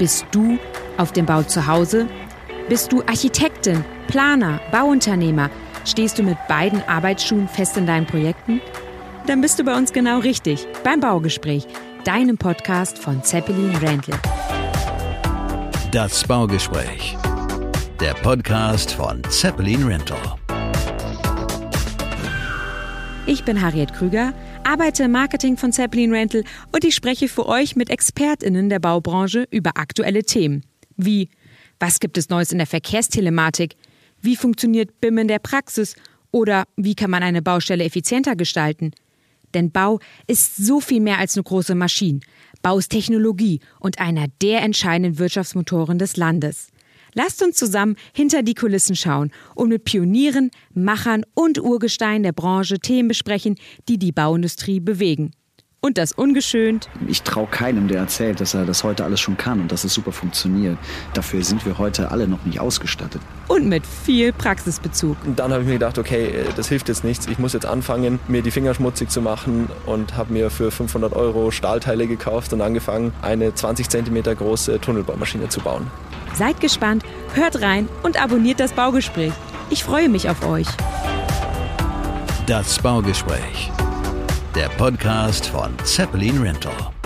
Bist du auf dem Bau zu Hause? Bist du Architektin, Planer, Bauunternehmer? Stehst du mit beiden Arbeitsschuhen fest in deinen Projekten? Dann bist du bei uns genau richtig, beim Baugespräch, deinem Podcast von Zeppelin Rental. Das Baugespräch, der Podcast von Zeppelin Rental. Ich bin Harriet Krüger, arbeite im Marketing von Zeppelin Rental und ich spreche für euch mit ExpertInnen der Baubranche über aktuelle Themen. Wie, was gibt es Neues in der Verkehrstelematik? Wie funktioniert BIM in der Praxis? Oder wie kann man eine Baustelle effizienter gestalten? Denn Bau ist so viel mehr als eine große Maschine. Bau ist Technologie und einer der entscheidenden Wirtschaftsmotoren des Landes. Lasst uns zusammen hinter die Kulissen schauen und mit Pionieren, Machern und Urgestein der Branche Themen besprechen, die die Bauindustrie bewegen. Und das ungeschönt. Ich traue keinem, der erzählt, dass er das heute alles schon kann und dass es super funktioniert. Dafür sind wir heute alle noch nicht ausgestattet. Und mit viel Praxisbezug. Und dann habe ich mir gedacht, okay, das hilft jetzt nichts. Ich muss jetzt anfangen, mir die Finger schmutzig zu machen und habe mir für 500 Euro Stahlteile gekauft und angefangen, eine 20 cm große Tunnelbaumaschine zu bauen. Seid gespannt, hört rein und abonniert das Baugespräch. Ich freue mich auf euch. Das Baugespräch, der Podcast von Zeppelin Rental.